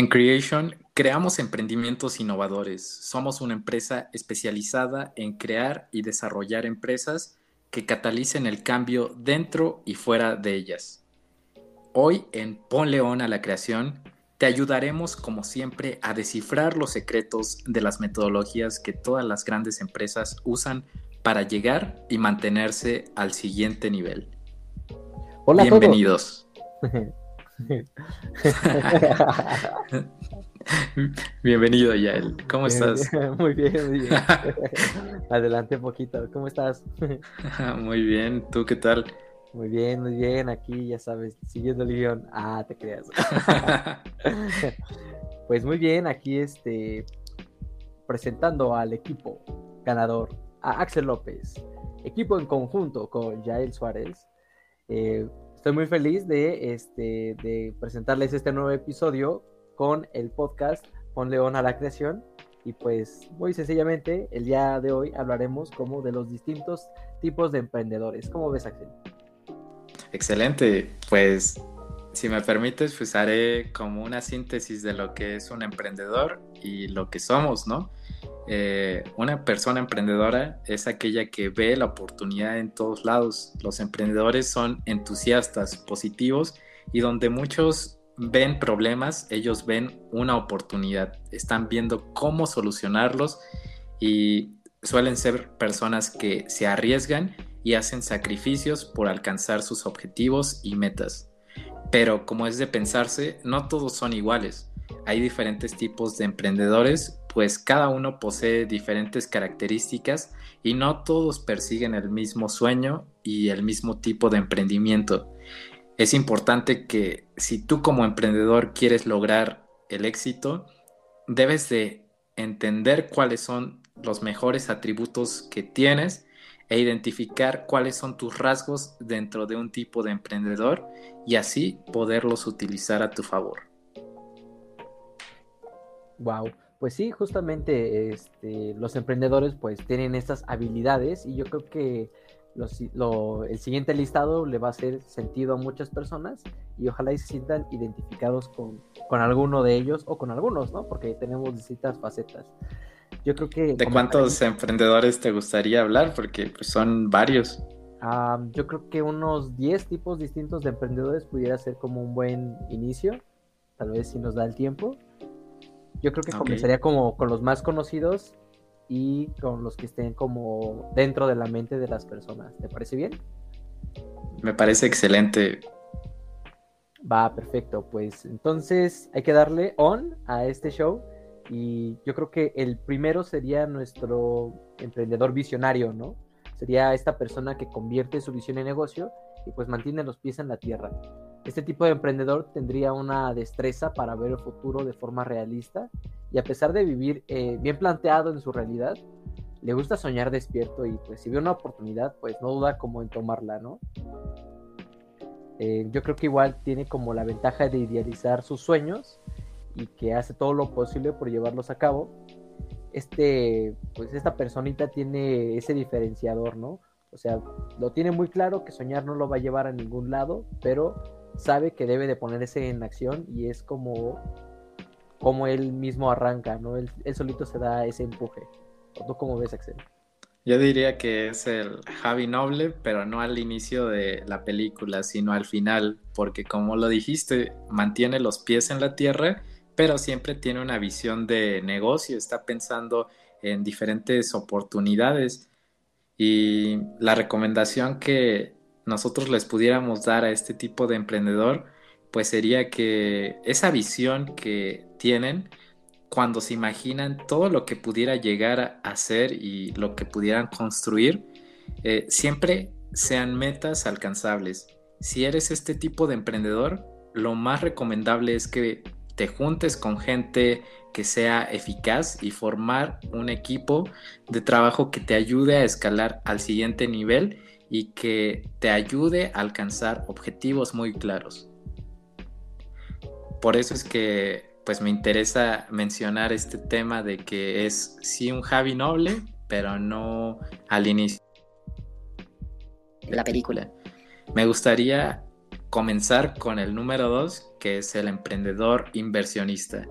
En Creation creamos emprendimientos innovadores. Somos una empresa especializada en crear y desarrollar empresas que catalicen el cambio dentro y fuera de ellas. Hoy en Pon León a la Creación te ayudaremos como siempre a descifrar los secretos de las metodologías que todas las grandes empresas usan para llegar y mantenerse al siguiente nivel. Hola Bienvenidos. Bienvenido, Yael. ¿Cómo estás? Muy bien, muy bien. Adelante un poquito. ¿Cómo estás? Muy bien. ¿Tú qué tal? Muy bien, muy bien. Aquí, ya sabes, siguiendo el guion. Ah, te creas. Pues muy bien, aquí este presentando al equipo ganador, a Axel López. Equipo en conjunto con Yael Suárez. Eh, Estoy muy feliz de, este, de presentarles este nuevo episodio con el podcast Pon León a la Creación. Y pues muy sencillamente, el día de hoy hablaremos como de los distintos tipos de emprendedores. ¿Cómo ves, Axel? Excelente. Pues si me permites, pues haré como una síntesis de lo que es un emprendedor y lo que somos, ¿no? Eh, una persona emprendedora es aquella que ve la oportunidad en todos lados. Los emprendedores son entusiastas, positivos y donde muchos ven problemas, ellos ven una oportunidad. Están viendo cómo solucionarlos y suelen ser personas que se arriesgan y hacen sacrificios por alcanzar sus objetivos y metas. Pero como es de pensarse, no todos son iguales. Hay diferentes tipos de emprendedores pues cada uno posee diferentes características y no todos persiguen el mismo sueño y el mismo tipo de emprendimiento. Es importante que si tú como emprendedor quieres lograr el éxito, debes de entender cuáles son los mejores atributos que tienes e identificar cuáles son tus rasgos dentro de un tipo de emprendedor y así poderlos utilizar a tu favor. Wow, pues sí, justamente este, los emprendedores pues tienen estas habilidades y yo creo que el siguiente listado le va a hacer sentido a muchas personas y ojalá y se sientan identificados con, alguno de ellos o con algunos, ¿no? Porque tenemos distintas facetas. Yo creo que... ¿De cuántos emprendedores te gustaría hablar? Porque pues, son varios. yo creo que unos 10 tipos distintos de emprendedores pudiera ser como un buen inicio, tal vez si nos da el tiempo. Yo creo que comenzaría como con los más conocidos y con los que estén como dentro de la mente de las personas. ¿Te parece bien? Me parece excelente. Va, perfecto. Pues entonces hay que darle on a este show. Y yo creo que el primero sería nuestro emprendedor visionario, ¿no? Sería esta persona que convierte su visión en negocio y pues mantiene los pies en la tierra. Este tipo de emprendedor tendría una destreza para ver el futuro de forma realista y a pesar de vivir eh, bien planteado en su realidad, le gusta soñar despierto y pues si ve una oportunidad, pues no duda como en tomarla, ¿no? Eh, yo creo que igual tiene como la ventaja de idealizar sus sueños y que hace todo lo posible por llevarlos a cabo. Este, pues esta personita tiene ese diferenciador, ¿no? O sea, lo tiene muy claro que soñar no lo va a llevar a ningún lado, pero sabe que debe de ponerse en acción y es como, como él mismo arranca, ¿no? Él, solito se da ese empuje. ¿Tú cómo ves, Axel? Yo diría que es el Javi Noble, pero no al inicio de la película, sino al final, porque como lo dijiste, mantiene los pies en la tierra, pero siempre tiene una visión de negocio, está pensando en diferentes oportunidades. Y la recomendación que nosotros les pudiéramos dar a este tipo de emprendedor, pues sería que esa visión que tienen cuando se imaginan todo lo que pudiera llegar a ser y lo que pudieran construir, eh, siempre sean metas alcanzables. Si eres este tipo de emprendedor, lo más recomendable es que te juntes con gente que sea eficaz y formar un equipo de trabajo que te ayude a escalar al siguiente nivel y que te ayude a alcanzar objetivos muy claros. Por eso es que pues me interesa mencionar este tema de que es sí un Javi noble, pero no al inicio de la película. Me gustaría comenzar con el número dos, que es el emprendedor inversionista.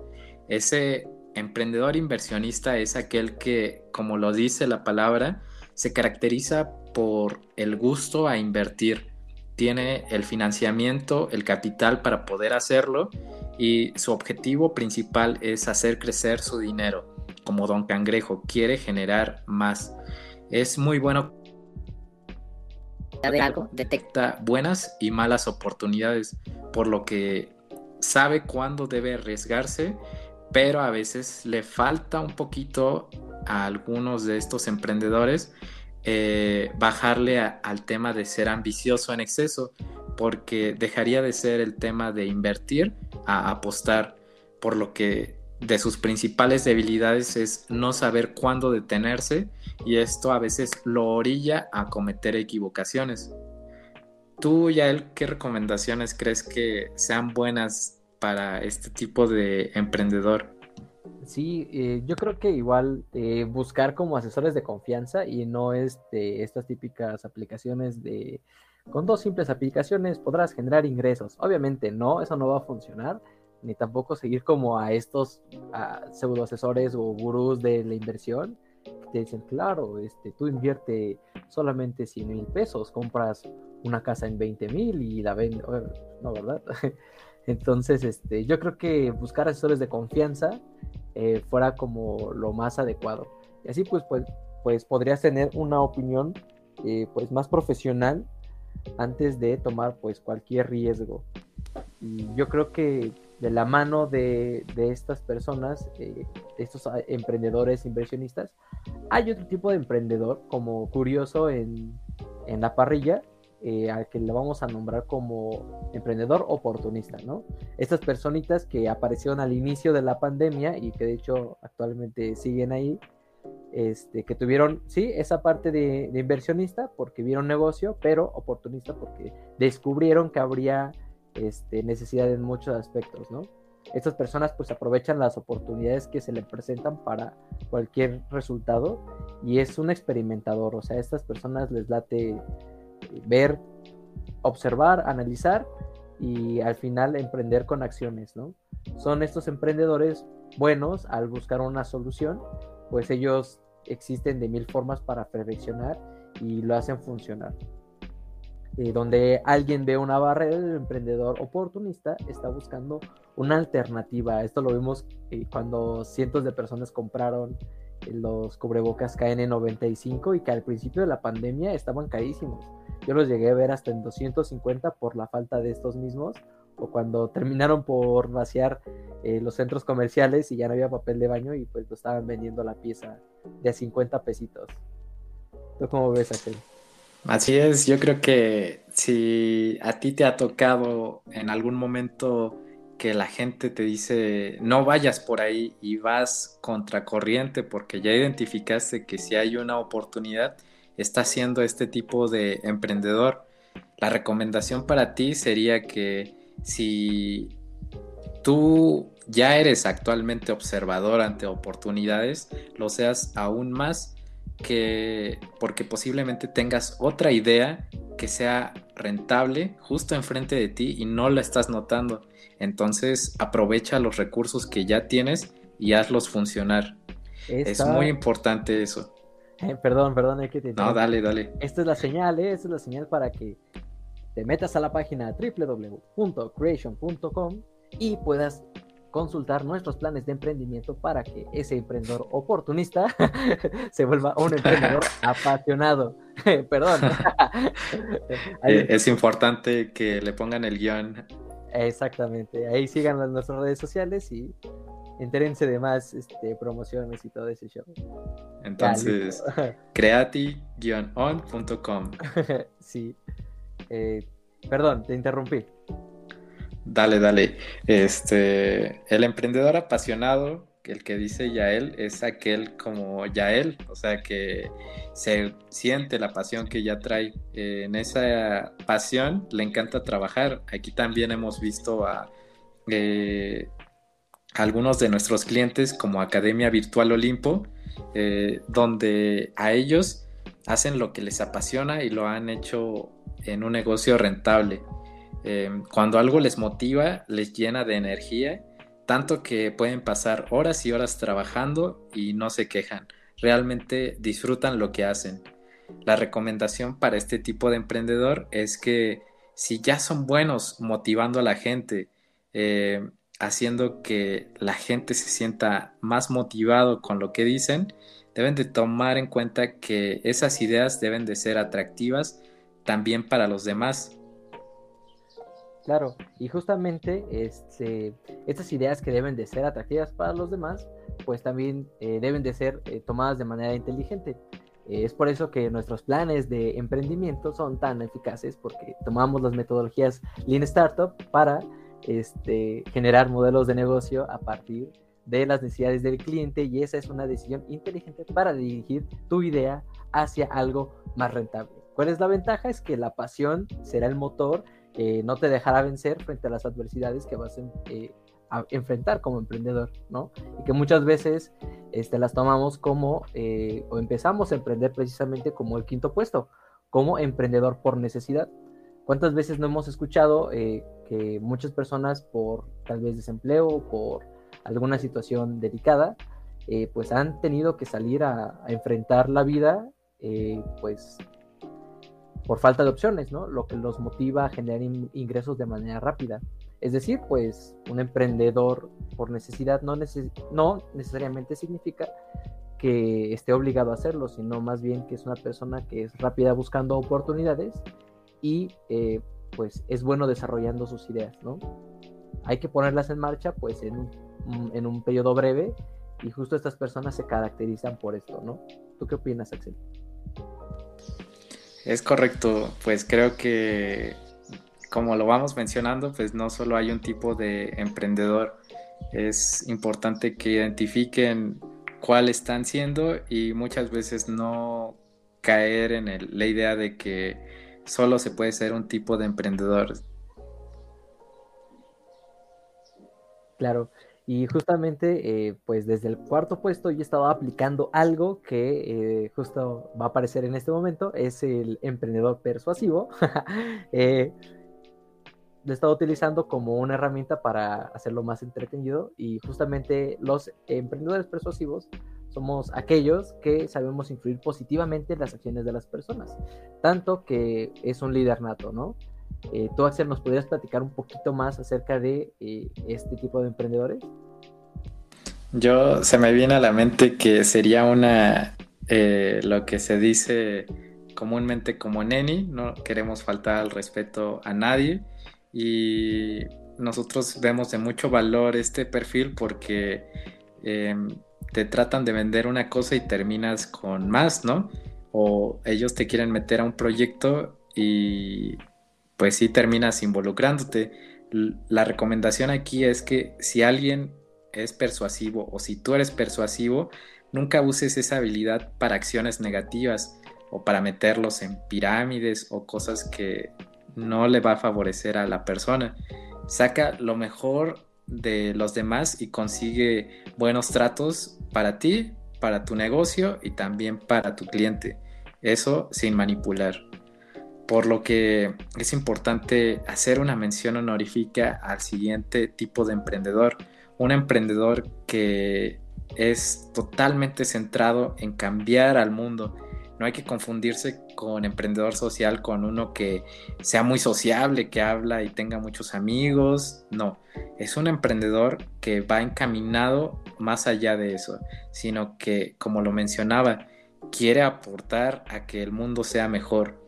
Ese emprendedor inversionista es aquel que, como lo dice la palabra, se caracteriza por el gusto a invertir. Tiene el financiamiento, el capital para poder hacerlo y su objetivo principal es hacer crecer su dinero. Como Don Cangrejo quiere generar más. Es muy bueno algo, detecta buenas y malas oportunidades, por lo que sabe cuándo debe arriesgarse, pero a veces le falta un poquito a algunos de estos emprendedores eh, bajarle al tema de ser ambicioso en exceso, porque dejaría de ser el tema de invertir a apostar, por lo que de sus principales debilidades es no saber cuándo detenerse y esto a veces lo orilla a cometer equivocaciones. ¿Tú, Yael, qué recomendaciones crees que sean buenas para este tipo de emprendedor? Sí, eh, yo creo que igual eh, buscar como asesores de confianza y no este, estas típicas aplicaciones de con dos simples aplicaciones podrás generar ingresos. Obviamente no, eso no va a funcionar ni tampoco seguir como a estos pseudo asesores o gurús de la inversión que te dicen, claro, este, tú invierte solamente 100 mil pesos, compras una casa en 20 mil y la vendes, no, ¿verdad? Entonces, este, yo creo que buscar asesores de confianza eh, fuera como lo más adecuado. Y así pues, pues, pues podrías tener una opinión eh, pues más profesional antes de tomar pues cualquier riesgo. Y yo creo que de la mano de, estas personas, eh, estos ah, emprendedores inversionistas, hay otro tipo de emprendedor como curioso en, la parrilla, eh, al que le vamos a nombrar como emprendedor oportunista, ¿no? Estas personitas que aparecieron al inicio de la pandemia y que de hecho actualmente siguen ahí, este, que tuvieron, sí, esa parte de, de inversionista porque vieron negocio, pero oportunista porque descubrieron que habría este, necesidad en muchos aspectos, ¿no? Estas personas pues aprovechan las oportunidades que se le presentan para cualquier resultado y es un experimentador, o sea, a estas personas les late ver, observar, analizar y al final emprender con acciones, ¿no? Son estos emprendedores buenos al buscar una solución, pues ellos existen de mil formas para perfeccionar y lo hacen funcionar. Eh, donde alguien ve una barrera, el emprendedor oportunista está buscando una alternativa. Esto lo vimos eh, cuando cientos de personas compraron eh, los cubrebocas KN95 y que al principio de la pandemia estaban carísimos. Yo los llegué a ver hasta en 250 por la falta de estos mismos o cuando terminaron por vaciar los centros comerciales y ya no había papel de baño y pues lo estaban vendiendo la pieza de a 50 pesitos. ¿Tú cómo ves aquel? Así es, yo creo que si a ti te ha tocado en algún momento que la gente te dice no vayas por ahí y vas contracorriente porque ya identificaste que si hay una oportunidad, estás siendo este tipo de emprendedor. La recomendación para ti sería que si tú ya eres actualmente observador ante oportunidades, lo seas aún más que porque posiblemente tengas otra idea que sea rentable justo enfrente de ti y no la estás notando. Entonces aprovecha los recursos que ya tienes y hazlos funcionar. Es muy importante eso. Eh, perdón, perdón, es que te No, dale, dale. Esta es la señal, ¿eh? esta es la señal para que te metas a la página www.creation.com y puedas consultar nuestros planes de emprendimiento para que ese emprendedor oportunista se vuelva un emprendedor apasionado. Perdón. Es importante que le pongan el guion. Exactamente. Ahí sigan las, nuestras redes sociales y entérense de más este, promociones y todo ese show. Entonces, creati-on.com. sí. Eh, perdón, te interrumpí. Dale, dale. Este, el emprendedor apasionado, el que dice Yael, es aquel como Yael, o sea que se siente la pasión que ya trae. en esa pasión le encanta trabajar. Aquí también hemos visto a eh, algunos de nuestros clientes como Academia Virtual Olimpo, eh, donde a ellos hacen lo que les apasiona y lo han hecho en un negocio rentable. Em, cuando algo les motiva, les llena de energía, tanto que pueden pasar horas y horas trabajando y no se quejan. Realmente disfrutan lo que hacen. La recomendación para este tipo de emprendedor es que si ya son buenos motivando a la gente, eh, haciendo que la gente se sienta más motivado con lo que dicen, deben de tomar en cuenta que esas ideas deben de ser atractivas también para los demás. Claro, y justamente este, estas ideas que deben de ser atractivas para los demás, pues también eh, deben de ser eh, tomadas de manera inteligente. Eh, es por eso que nuestros planes de emprendimiento son tan eficaces, porque tomamos las metodologías Lean Startup para este, generar modelos de negocio a partir de las necesidades del cliente y esa es una decisión inteligente para dirigir tu idea hacia algo más rentable. ¿Cuál es la ventaja? Es que la pasión será el motor que no te dejará vencer frente a las adversidades que vas eh, a enfrentar como emprendedor, ¿no? Y que muchas veces este, las tomamos como, eh, o empezamos a emprender precisamente como el quinto puesto, como emprendedor por necesidad. ¿Cuántas veces no hemos escuchado eh, que muchas personas por tal vez desempleo, por alguna situación delicada, pues han tenido que salir a, a enfrentar la vida, pues por falta de opciones, ¿no? Lo que los motiva a generar ingresos de manera rápida. Es decir, pues un emprendedor por necesidad no, no necesariamente significa que esté obligado a hacerlo, sino más bien que es una persona que es rápida buscando oportunidades y eh, pues es bueno desarrollando sus ideas, ¿no? Hay que ponerlas en marcha pues en en un periodo breve y justo estas personas se caracterizan por esto, ¿no? ¿Tú qué opinas, Axel? Es correcto, pues creo que como lo vamos mencionando, pues no solo hay un tipo de emprendedor, es importante que identifiquen cuál están siendo y muchas veces no caer en la idea de que solo se puede ser un tipo de emprendedor. Claro, y justamente, eh, pues desde el cuarto puesto yo estaba aplicando algo que eh, justo va a aparecer en este momento, es el emprendedor persuasivo. eh, lo he estado utilizando como una herramienta para hacerlo más entretenido y justamente los emprendedores persuasivos somos aquellos que sabemos influir positivamente en las acciones de las personas, tanto que es un líder nato, ¿no? Eh, ¿Tú, Axel, nos podrías platicar un poquito más acerca de eh, este tipo de emprendedores? Yo se me viene a la mente que sería una, eh, lo que se dice comúnmente como neni, no queremos faltar al respeto a nadie y nosotros vemos de mucho valor este perfil porque em, te tratan de vender una cosa y terminas con más, ¿no? O ellos te quieren meter a un proyecto y pues sí terminas involucrándote. La recomendación aquí es que si alguien es persuasivo o si tú eres persuasivo, nunca uses esa habilidad para acciones negativas o para meterlos en pirámides o cosas que no le va a favorecer a la persona. Saca lo mejor de los demás y consigue buenos tratos para ti, para tu negocio y también para tu cliente. Eso sin manipular por lo que es importante hacer una mención honorífica al siguiente tipo de emprendedor, un emprendedor que es totalmente centrado en cambiar al mundo. No hay que confundirse con emprendedor social con uno que sea muy sociable, que habla y tenga muchos amigos. No, es un emprendedor que va encaminado más allá de eso, sino que, como lo mencionaba, quiere aportar a que el mundo sea mejor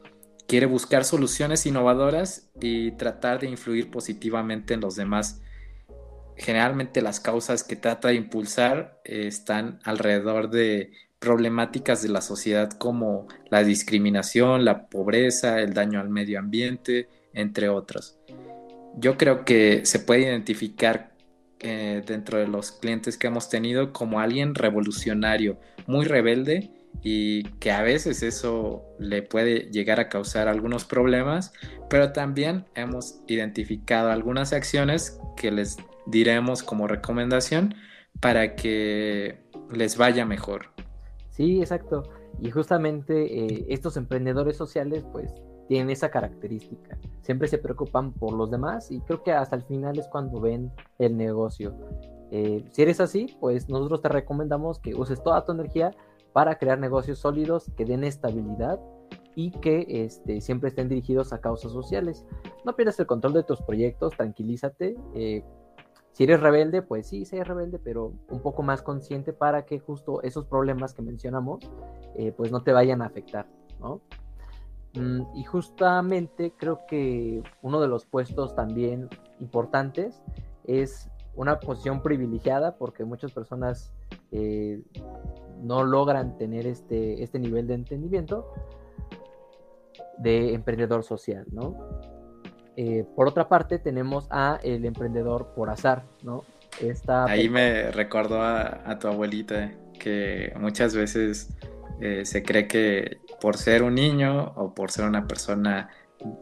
quiere buscar soluciones innovadoras y tratar de influir positivamente en los demás. Generalmente las causas que trata de impulsar eh, están alrededor de problemáticas de la sociedad como la discriminación, la pobreza, el daño al medio ambiente, entre otros. Yo creo que se puede identificar eh, dentro de los clientes que hemos tenido como alguien revolucionario, muy rebelde y que a veces eso le puede llegar a causar algunos problemas, pero también hemos identificado algunas acciones que les diremos como recomendación para que les vaya mejor. Sí, exacto. Y justamente eh, estos emprendedores sociales, pues tienen esa característica. Siempre se preocupan por los demás y creo que hasta el final es cuando ven el negocio. Eh, si eres así, pues nosotros te recomendamos que uses toda tu energía para crear negocios sólidos que den estabilidad y que este, siempre estén dirigidos a causas sociales. No pierdas el control de tus proyectos, tranquilízate. Eh, si eres rebelde, pues sí, sé rebelde, pero un poco más consciente para que justo esos problemas que mencionamos, eh, pues no te vayan a afectar, ¿no? Mm, y justamente creo que uno de los puestos también importantes es una posición privilegiada porque muchas personas eh, no logran tener este, este nivel de entendimiento de emprendedor social, ¿no? Eh, por otra parte, tenemos a el emprendedor por azar, ¿no? Esta... Ahí me recordó a, tu abuelita que muchas veces eh, se cree que por ser un niño o por ser una persona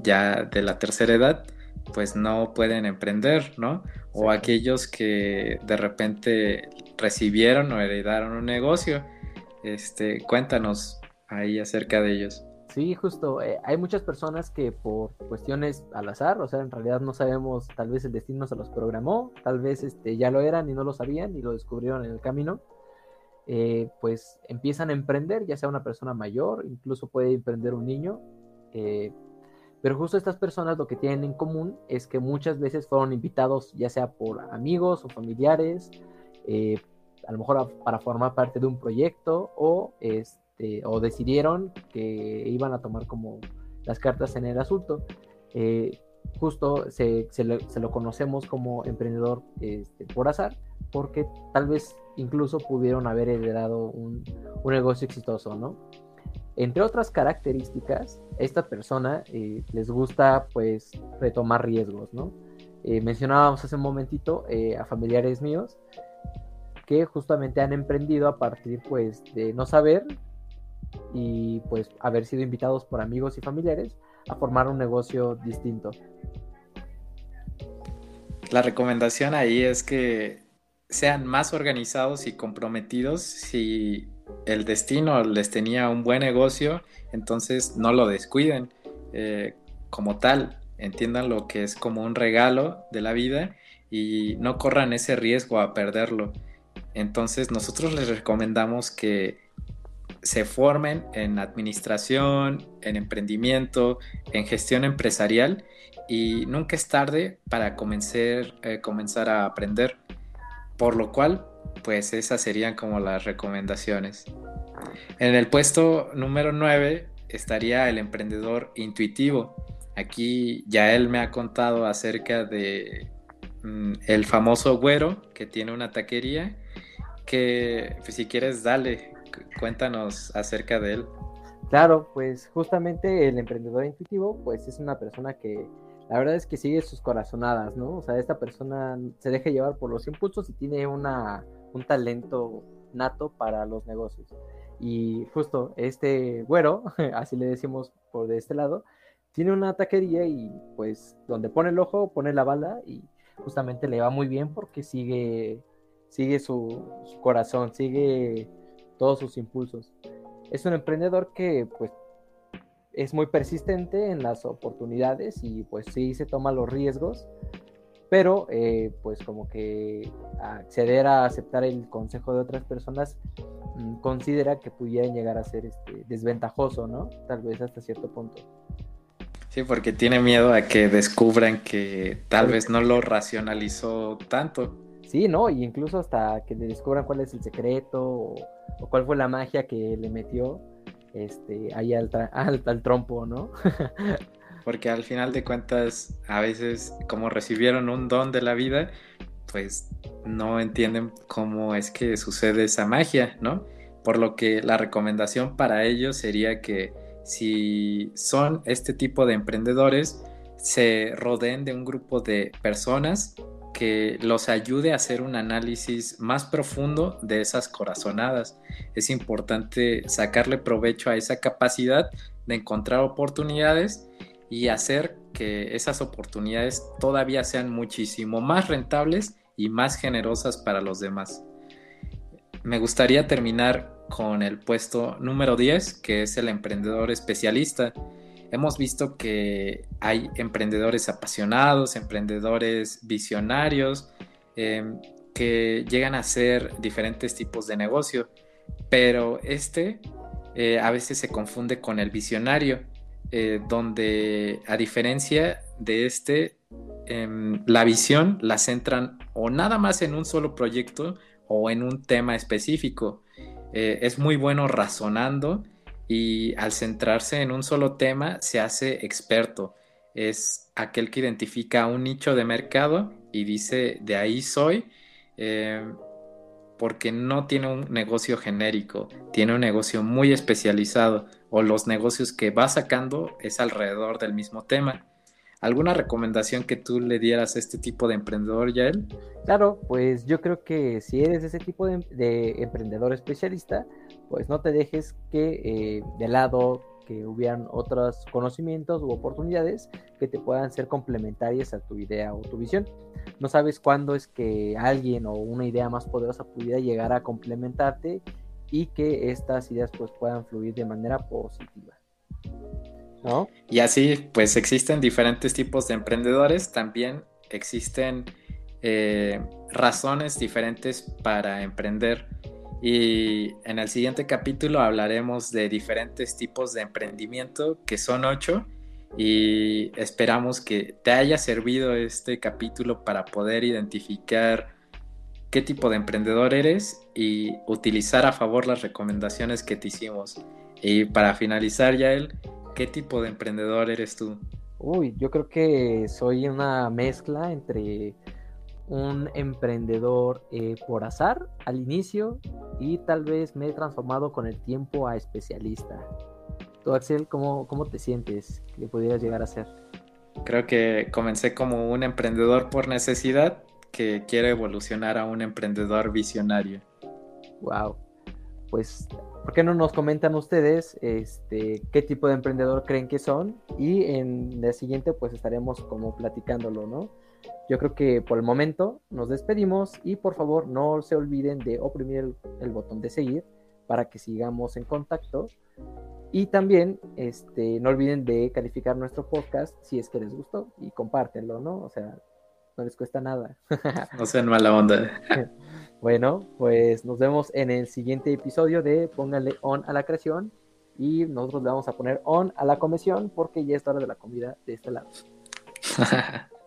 ya de la tercera edad, pues no pueden emprender, ¿no? O aquellos que de repente recibieron o heredaron un negocio. Este, cuéntanos ahí acerca de ellos. Sí, justo. Eh, hay muchas personas que por cuestiones al azar, o sea, en realidad no sabemos, tal vez el destino se los programó, tal vez este, ya lo eran y no lo sabían y lo descubrieron en el camino, eh, pues empiezan a emprender, ya sea una persona mayor, incluso puede emprender un niño, eh, pero justo estas personas lo que tienen en común es que muchas veces fueron invitados, ya sea por amigos o familiares, a lo mejor para formar parte de un proyecto o... Este, este, o decidieron que iban a tomar como las cartas en el asunto. Eh, justo se, lo, conocemos como emprendedor este, por azar, porque tal vez incluso pudieron haber heredado un, negocio exitoso, ¿no? Entre otras características, esta persona eh, les gusta pues retomar riesgos, ¿no? Eh, mencionábamos hace un momentito a familiares míos que justamente han emprendido a partir pues de no saber y pues haber sido invitados por amigos y familiares a formar un negocio distinto. La recomendación ahí es que sean más organizados y comprometidos si el destino les tenía un buen negocio, entonces no lo descuiden eh, como tal, entiendan lo que es como un regalo de la vida y no corran ese riesgo a perderlo. Entonces nosotros les recomendamos que se formen en administración, en emprendimiento, en gestión empresarial y nunca es tarde para comenzar, eh, comenzar a aprender. Por lo cual, pues esas serían como las recomendaciones. En el puesto número 9 estaría el emprendedor intuitivo. Aquí ya él me ha contado acerca de mm, el famoso güero que tiene una taquería que pues, si quieres dale Cuéntanos acerca de él. Claro, pues justamente el emprendedor intuitivo, pues es una persona que la verdad es que sigue sus corazonadas, ¿no? O sea, esta persona se deja llevar por los impulsos y tiene una, un talento nato para los negocios. Y justo este güero, así le decimos por de este lado, tiene una taquería y pues donde pone el ojo, pone la bala y justamente le va muy bien porque sigue, sigue su, su corazón, sigue todos sus impulsos. Es un emprendedor que pues es muy persistente en las oportunidades y pues sí se toma los riesgos, pero eh, pues como que acceder a aceptar el consejo de otras personas mm, considera que pudieran llegar a ser este, desventajoso, ¿no? Tal vez hasta cierto punto. Sí, porque tiene miedo a que descubran que tal vez no lo racionalizó tanto. Sí, ¿no? Y incluso hasta que le descubran cuál es el secreto o cuál fue la magia que le metió este, ahí al, al, trompo, ¿no? Porque al final de cuentas, a veces como recibieron un don de la vida, pues no entienden cómo es que sucede esa magia, ¿no? Por lo que la recomendación para ellos sería que si son este tipo de emprendedores, se rodeen de un grupo de personas que los ayude a hacer un análisis más profundo de esas corazonadas. Es importante sacarle provecho a esa capacidad de encontrar oportunidades y hacer que esas oportunidades todavía sean muchísimo más rentables y más generosas para los demás. Me gustaría terminar con el puesto número 10, que es el emprendedor especialista. Hemos visto que hay emprendedores apasionados, emprendedores visionarios, em, que llegan a hacer diferentes tipos de negocio, pero este eh, a veces se confunde con el visionario, eh, donde a diferencia de este, em, la visión la centran o nada más en un solo proyecto o en un tema específico. Eh, es muy bueno razonando y al centrarse en un solo tema se hace experto. Es aquel que identifica un nicho de mercado y dice, de ahí soy, eh, porque no tiene un negocio genérico, tiene un negocio muy especializado o los negocios que va sacando es alrededor del mismo tema. ¿Alguna recomendación que tú le dieras a este tipo de emprendedor, Yael? Claro, pues yo creo que si eres ese tipo de, emprendedor especialista, pues no te dejes que eh, de lado que hubieran otros conocimientos u oportunidades que te puedan ser complementarias a tu idea o tu visión. No sabes cuándo es que alguien o una idea más poderosa pudiera llegar a complementarte y que estas ideas pues puedan fluir de manera positiva. Y así, pues existen diferentes tipos de emprendedores, también existen eh, razones diferentes para emprender. Y en el siguiente capítulo hablaremos de diferentes tipos de emprendimiento, que son ocho, y esperamos que te haya servido este capítulo para poder identificar qué tipo de emprendedor eres y utilizar a favor las recomendaciones que te hicimos. Y para finalizar, Yael, ¿Qué tipo de emprendedor eres tú? Uy, yo creo que soy una mezcla entre un emprendedor eh, por azar al inicio y tal vez me he transformado con el tiempo a especialista. Tú, Axel, ¿cómo, cómo te sientes que pudieras llegar a ser? Creo que comencé como un emprendedor por necesidad que quiere evolucionar a un emprendedor visionario. Wow. Pues ¿Por qué no nos comentan ustedes este, qué tipo de emprendedor creen que son? Y en el siguiente pues estaremos como platicándolo, ¿no? Yo creo que por el momento nos despedimos y por favor no se olviden de oprimir el, botón de seguir para que sigamos en contacto. Y también este, no olviden de calificar nuestro podcast si es que les gustó y compártenlo, ¿no? O sea, no les cuesta nada. no sean mala onda. Bueno, pues nos vemos en el siguiente episodio de Póngale on a la creación y nosotros le vamos a poner on a la comisión porque ya es hora de la comida de este lado.